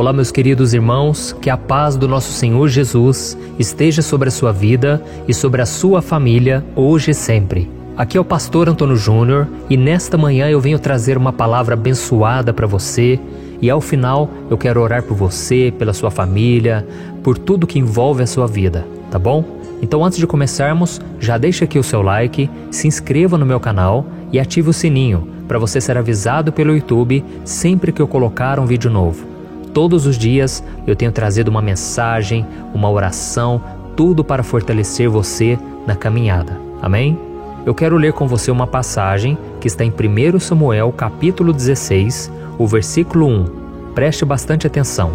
Olá, meus queridos irmãos, que a paz do nosso Senhor Jesus esteja sobre a sua vida e sobre a sua família, hoje e sempre. Aqui é o pastor Antônio Júnior e nesta manhã eu venho trazer uma palavra abençoada para você e ao final eu quero orar por você, pela sua família, por tudo que envolve a sua vida, tá bom? Então antes de começarmos, já deixa aqui o seu like, se inscreva no meu canal e ative o sininho para você ser avisado pelo YouTube sempre que eu colocar um vídeo novo. Todos os dias eu tenho trazido uma mensagem, uma oração, tudo para fortalecer você na caminhada. Amém? Eu quero ler com você uma passagem que está em 1 Samuel, capítulo 16, o versículo 1. Preste bastante atenção.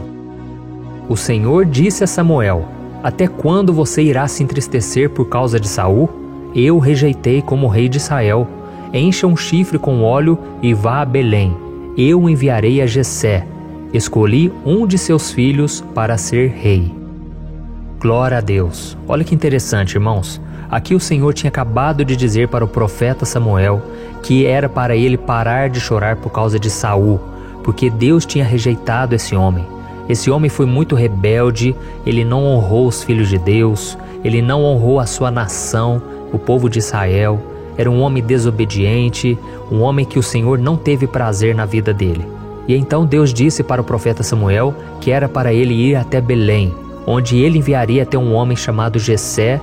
O Senhor disse a Samuel: Até quando você irá se entristecer por causa de Saul? Eu rejeitei como rei de Israel. Encha um chifre com óleo e vá a Belém. Eu enviarei a Jessé, Escolhi um de seus filhos para ser rei. Glória a Deus. Olha que interessante, irmãos. Aqui o Senhor tinha acabado de dizer para o profeta Samuel que era para ele parar de chorar por causa de Saul, porque Deus tinha rejeitado esse homem. Esse homem foi muito rebelde, ele não honrou os filhos de Deus, ele não honrou a sua nação, o povo de Israel. Era um homem desobediente, um homem que o Senhor não teve prazer na vida dele. E então Deus disse para o profeta Samuel que era para ele ir até Belém, onde ele enviaria até um homem chamado Jessé,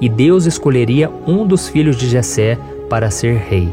e Deus escolheria um dos filhos de Jessé para ser rei.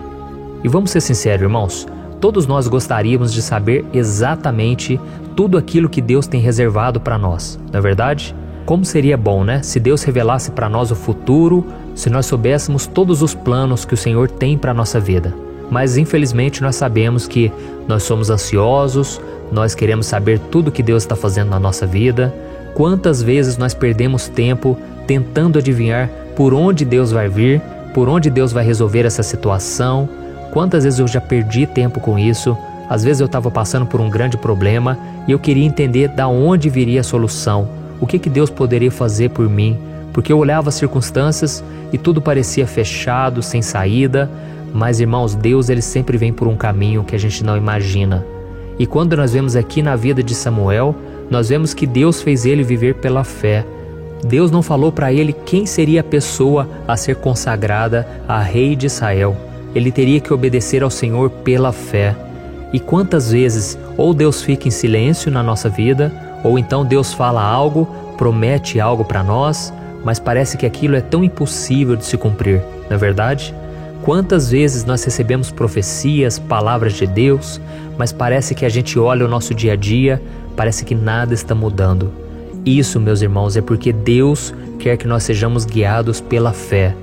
E vamos ser sinceros, irmãos, todos nós gostaríamos de saber exatamente tudo aquilo que Deus tem reservado para nós, não é verdade? Como seria bom, né, se Deus revelasse para nós o futuro, se nós soubéssemos todos os planos que o Senhor tem para a nossa vida mas infelizmente nós sabemos que nós somos ansiosos, nós queremos saber tudo que Deus está fazendo na nossa vida. Quantas vezes nós perdemos tempo tentando adivinhar por onde Deus vai vir, por onde Deus vai resolver essa situação? Quantas vezes eu já perdi tempo com isso? Às vezes eu estava passando por um grande problema e eu queria entender da onde viria a solução, o que, que Deus poderia fazer por mim, porque eu olhava as circunstâncias e tudo parecia fechado, sem saída, mas irmãos, Deus ele sempre vem por um caminho que a gente não imagina. E quando nós vemos aqui na vida de Samuel, nós vemos que Deus fez ele viver pela fé. Deus não falou para ele quem seria a pessoa a ser consagrada a rei de Israel. Ele teria que obedecer ao Senhor pela fé. E quantas vezes ou Deus fica em silêncio na nossa vida, ou então Deus fala algo, promete algo para nós, mas parece que aquilo é tão impossível de se cumprir, não é verdade? Quantas vezes nós recebemos profecias, palavras de Deus, mas parece que a gente olha o nosso dia a dia, parece que nada está mudando. Isso, meus irmãos, é porque Deus quer que nós sejamos guiados pela fé.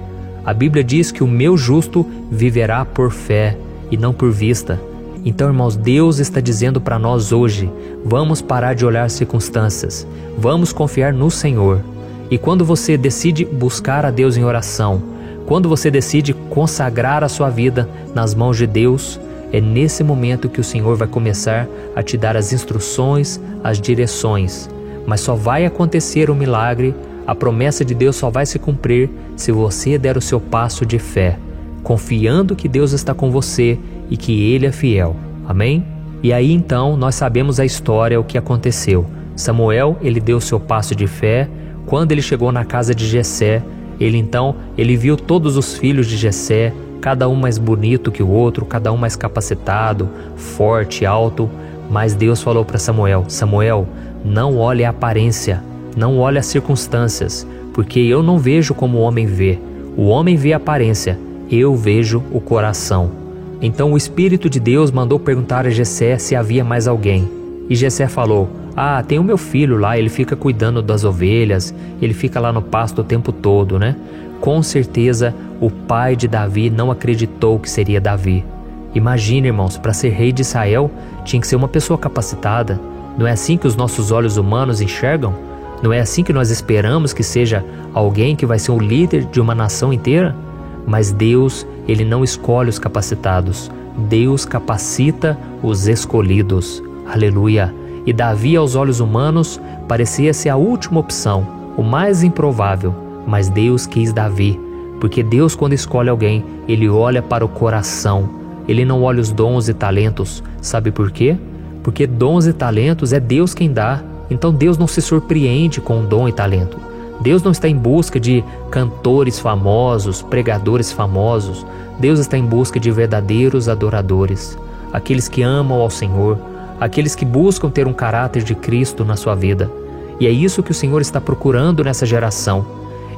A Bíblia diz que o meu justo viverá por fé e não por vista. Então, irmãos, Deus está dizendo para nós hoje: vamos parar de olhar circunstâncias, vamos confiar no Senhor. E quando você decide buscar a Deus em oração, quando você decide consagrar a sua vida nas mãos de Deus, é nesse momento que o Senhor vai começar a te dar as instruções, as direções. Mas só vai acontecer o um milagre, a promessa de Deus só vai se cumprir se você der o seu passo de fé, confiando que Deus está com você e que Ele é fiel. Amém? E aí então nós sabemos a história, o que aconteceu. Samuel, ele deu o seu passo de fé. Quando ele chegou na casa de Jessé, ele então, ele viu todos os filhos de Jessé, cada um mais bonito que o outro, cada um mais capacitado, forte, alto, mas Deus falou para Samuel: Samuel, não olhe a aparência, não olhe as circunstâncias, porque eu não vejo como o homem vê. O homem vê a aparência, eu vejo o coração. Então o Espírito de Deus mandou perguntar a Jessé se havia mais alguém. E Jessé falou: ah, tem o meu filho lá, ele fica cuidando das ovelhas, ele fica lá no pasto o tempo todo, né? Com certeza o pai de Davi não acreditou que seria Davi. Imagina, irmãos, para ser rei de Israel tinha que ser uma pessoa capacitada. Não é assim que os nossos olhos humanos enxergam? Não é assim que nós esperamos que seja alguém que vai ser o líder de uma nação inteira? Mas Deus, ele não escolhe os capacitados. Deus capacita os escolhidos. Aleluia. E Davi, aos olhos humanos, parecia ser a última opção, o mais improvável, mas Deus quis Davi, porque Deus, quando escolhe alguém, ele olha para o coração, ele não olha os dons e talentos. Sabe por quê? porque dons e talentos é Deus quem dá. Então Deus não se surpreende com dom e talento. Deus não está em busca de cantores famosos, pregadores famosos. Deus está em busca de verdadeiros adoradores, aqueles que amam ao Senhor, aqueles que buscam ter um caráter de Cristo na sua vida. E é isso que o Senhor está procurando nessa geração.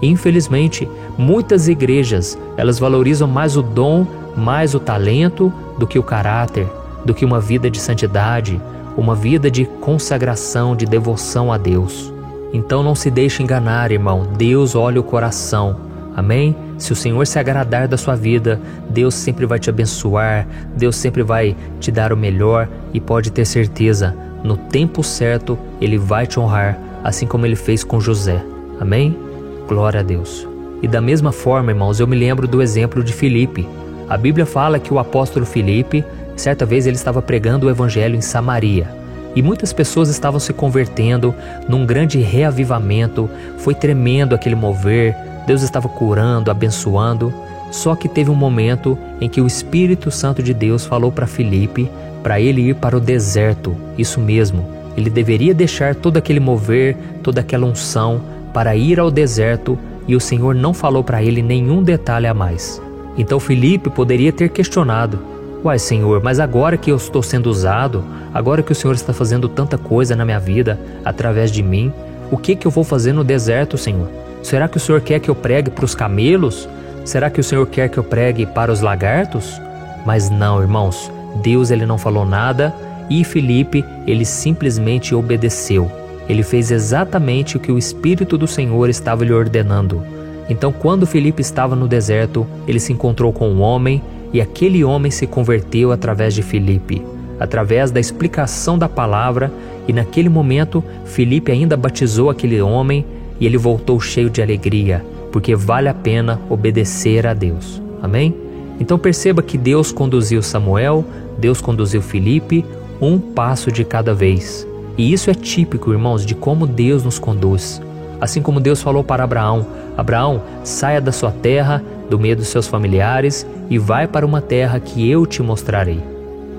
Infelizmente, muitas igrejas, elas valorizam mais o dom, mais o talento do que o caráter, do que uma vida de santidade, uma vida de consagração, de devoção a Deus. Então não se deixe enganar, irmão. Deus olha o coração. Amém? Se o Senhor se agradar da sua vida, Deus sempre vai te abençoar, Deus sempre vai te dar o melhor e pode ter certeza, no tempo certo ele vai te honrar, assim como ele fez com José. Amém? Glória a Deus. E da mesma forma, irmãos, eu me lembro do exemplo de Filipe. A Bíblia fala que o apóstolo Filipe, certa vez ele estava pregando o evangelho em Samaria. E muitas pessoas estavam se convertendo num grande reavivamento, foi tremendo aquele mover, Deus estava curando, abençoando. Só que teve um momento em que o Espírito Santo de Deus falou para Filipe para ele ir para o deserto. Isso mesmo, ele deveria deixar todo aquele mover, toda aquela unção para ir ao deserto e o Senhor não falou para ele nenhum detalhe a mais. Então Filipe poderia ter questionado: Uai, Senhor, mas agora que eu estou sendo usado, agora que o Senhor está fazendo tanta coisa na minha vida através de mim, o que que eu vou fazer no deserto, Senhor? Será que o Senhor quer que eu pregue para os camelos? Será que o Senhor quer que eu pregue para os lagartos? Mas não, irmãos, Deus ele não falou nada e Filipe ele simplesmente obedeceu. Ele fez exatamente o que o Espírito do Senhor estava lhe ordenando. Então, quando Filipe estava no deserto, ele se encontrou com um homem e aquele homem se converteu através de Filipe, através da explicação da palavra, e naquele momento Filipe ainda batizou aquele homem e ele voltou cheio de alegria, porque vale a pena obedecer a Deus. Amém? Então perceba que Deus conduziu Samuel, Deus conduziu Filipe, um passo de cada vez. E isso é típico, irmãos, de como Deus nos conduz. Assim como Deus falou para Abraão: Abraão, saia da sua terra, do meio dos seus familiares e vai para uma terra que eu te mostrarei.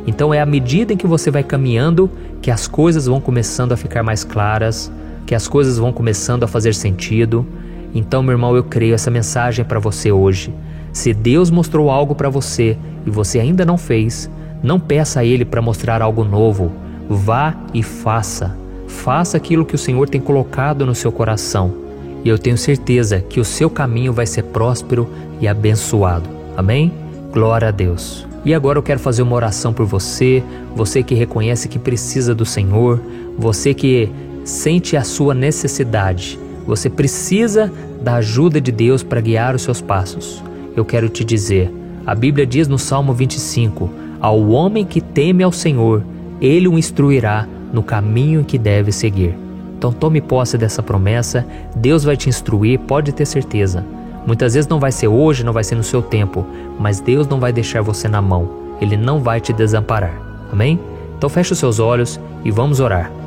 Então é à medida em que você vai caminhando que as coisas vão começando a ficar mais claras, que as coisas vão começando a fazer sentido. Então, meu irmão, eu creio essa mensagem para você hoje. Se Deus mostrou algo para você e você ainda não fez, não peça a Ele para mostrar algo novo Vá e faça. Faça aquilo que o Senhor tem colocado no seu coração. E eu tenho certeza que o seu caminho vai ser próspero e abençoado. Amém? Glória a Deus. E agora eu quero fazer uma oração por você, você que reconhece que precisa do Senhor, você que sente a sua necessidade, você precisa da ajuda de Deus para guiar os seus passos. Eu quero te dizer, a Bíblia diz no Salmo 25: Ao homem que teme ao Senhor, ele o instruirá no caminho que deve seguir. Então tome posse dessa promessa, Deus vai te instruir, pode ter certeza. Muitas vezes não vai ser hoje, não vai ser no seu tempo, mas Deus não vai deixar você na mão, Ele não vai te desamparar. Amém? Então feche os seus olhos e vamos orar.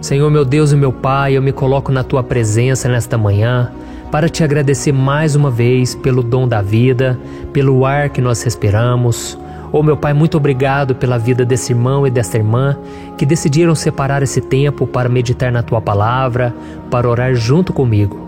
Senhor meu Deus e meu Pai, eu me coloco na tua presença nesta manhã para te agradecer mais uma vez pelo dom da vida, pelo ar que nós respiramos Oh, meu Pai, muito obrigado pela vida desse irmão e dessa irmã que decidiram separar esse tempo para meditar na tua palavra, para orar junto comigo.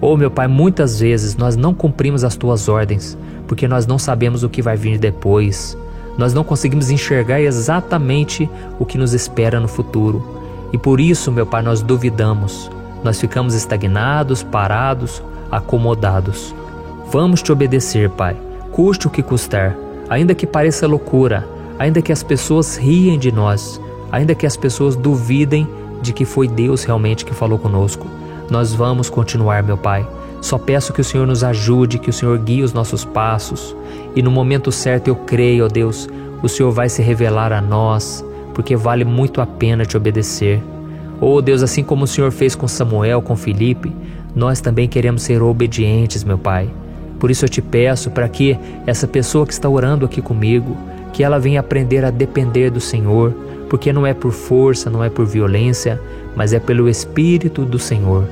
Oh, meu Pai, muitas vezes nós não cumprimos as tuas ordens porque nós não sabemos o que vai vir depois. Nós não conseguimos enxergar exatamente o que nos espera no futuro. E por isso, meu Pai, nós duvidamos. Nós ficamos estagnados, parados, acomodados. Vamos te obedecer, Pai, custe o que custar ainda que pareça loucura, ainda que as pessoas riem de nós, ainda que as pessoas duvidem de que foi Deus realmente que falou conosco, nós vamos continuar, meu Pai. Só peço que o Senhor nos ajude, que o Senhor guie os nossos passos, e no momento certo eu creio, ó Deus, o Senhor vai se revelar a nós, porque vale muito a pena te obedecer. Oh Deus, assim como o Senhor fez com Samuel, com Felipe, nós também queremos ser obedientes, meu Pai. Por isso eu te peço para que essa pessoa que está orando aqui comigo, que ela venha aprender a depender do Senhor, porque não é por força, não é por violência, mas é pelo Espírito do Senhor.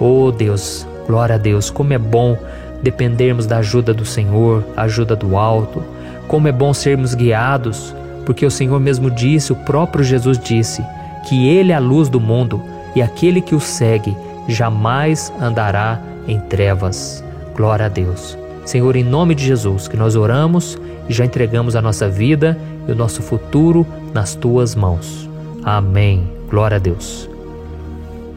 Oh Deus, glória a Deus, como é bom dependermos da ajuda do Senhor, ajuda do alto, como é bom sermos guiados porque o Senhor mesmo disse, o próprio Jesus disse, que Ele é a luz do mundo e aquele que o segue jamais andará em trevas. Glória a Deus. Senhor, em nome de Jesus, que nós oramos e já entregamos a nossa vida e o nosso futuro nas tuas mãos. Amém. Glória a Deus.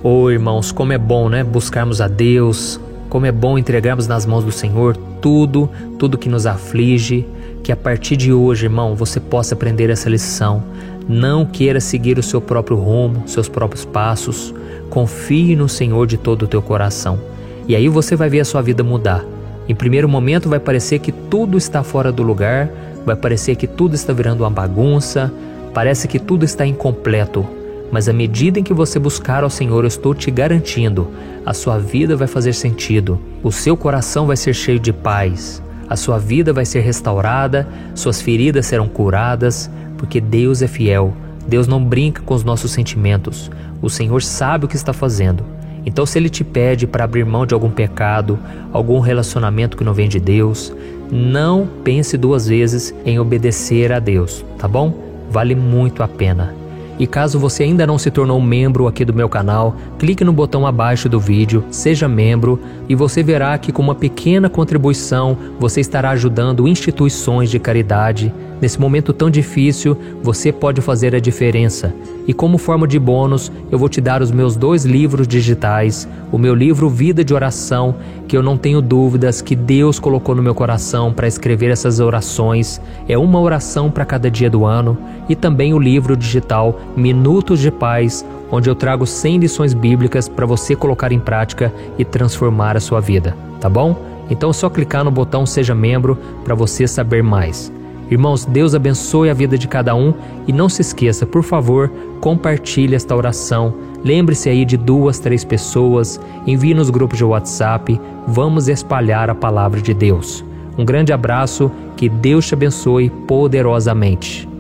Oh, irmãos, como é bom, né? Buscarmos a Deus, como é bom entregarmos nas mãos do Senhor tudo, tudo que nos aflige. Que a partir de hoje, irmão, você possa aprender essa lição. Não queira seguir o seu próprio rumo, seus próprios passos. Confie no Senhor de todo o teu coração. E aí você vai ver a sua vida mudar. Em primeiro momento vai parecer que tudo está fora do lugar, vai parecer que tudo está virando uma bagunça, parece que tudo está incompleto. Mas à medida em que você buscar ao Senhor, eu estou te garantindo, a sua vida vai fazer sentido, o seu coração vai ser cheio de paz, a sua vida vai ser restaurada, suas feridas serão curadas, porque Deus é fiel. Deus não brinca com os nossos sentimentos. O Senhor sabe o que está fazendo. Então, se Ele te pede para abrir mão de algum pecado, algum relacionamento que não vem de Deus, não pense duas vezes em obedecer a Deus, tá bom? Vale muito a pena. E caso você ainda não se tornou membro aqui do meu canal, clique no botão abaixo do vídeo, seja membro e você verá que com uma pequena contribuição você estará ajudando instituições de caridade. Nesse momento tão difícil, você pode fazer a diferença. E como forma de bônus, eu vou te dar os meus dois livros digitais, o meu livro Vida de Oração, que eu não tenho dúvidas que Deus colocou no meu coração para escrever essas orações. É uma oração para cada dia do ano, e também o livro digital Minutos de Paz, onde eu trago 100 lições bíblicas para você colocar em prática e transformar a sua vida, tá bom? Então é só clicar no botão Seja Membro para você saber mais. Irmãos, Deus abençoe a vida de cada um e não se esqueça, por favor, compartilhe esta oração. Lembre-se aí de duas, três pessoas, envie nos grupos de WhatsApp, vamos espalhar a palavra de Deus. Um grande abraço, que Deus te abençoe poderosamente.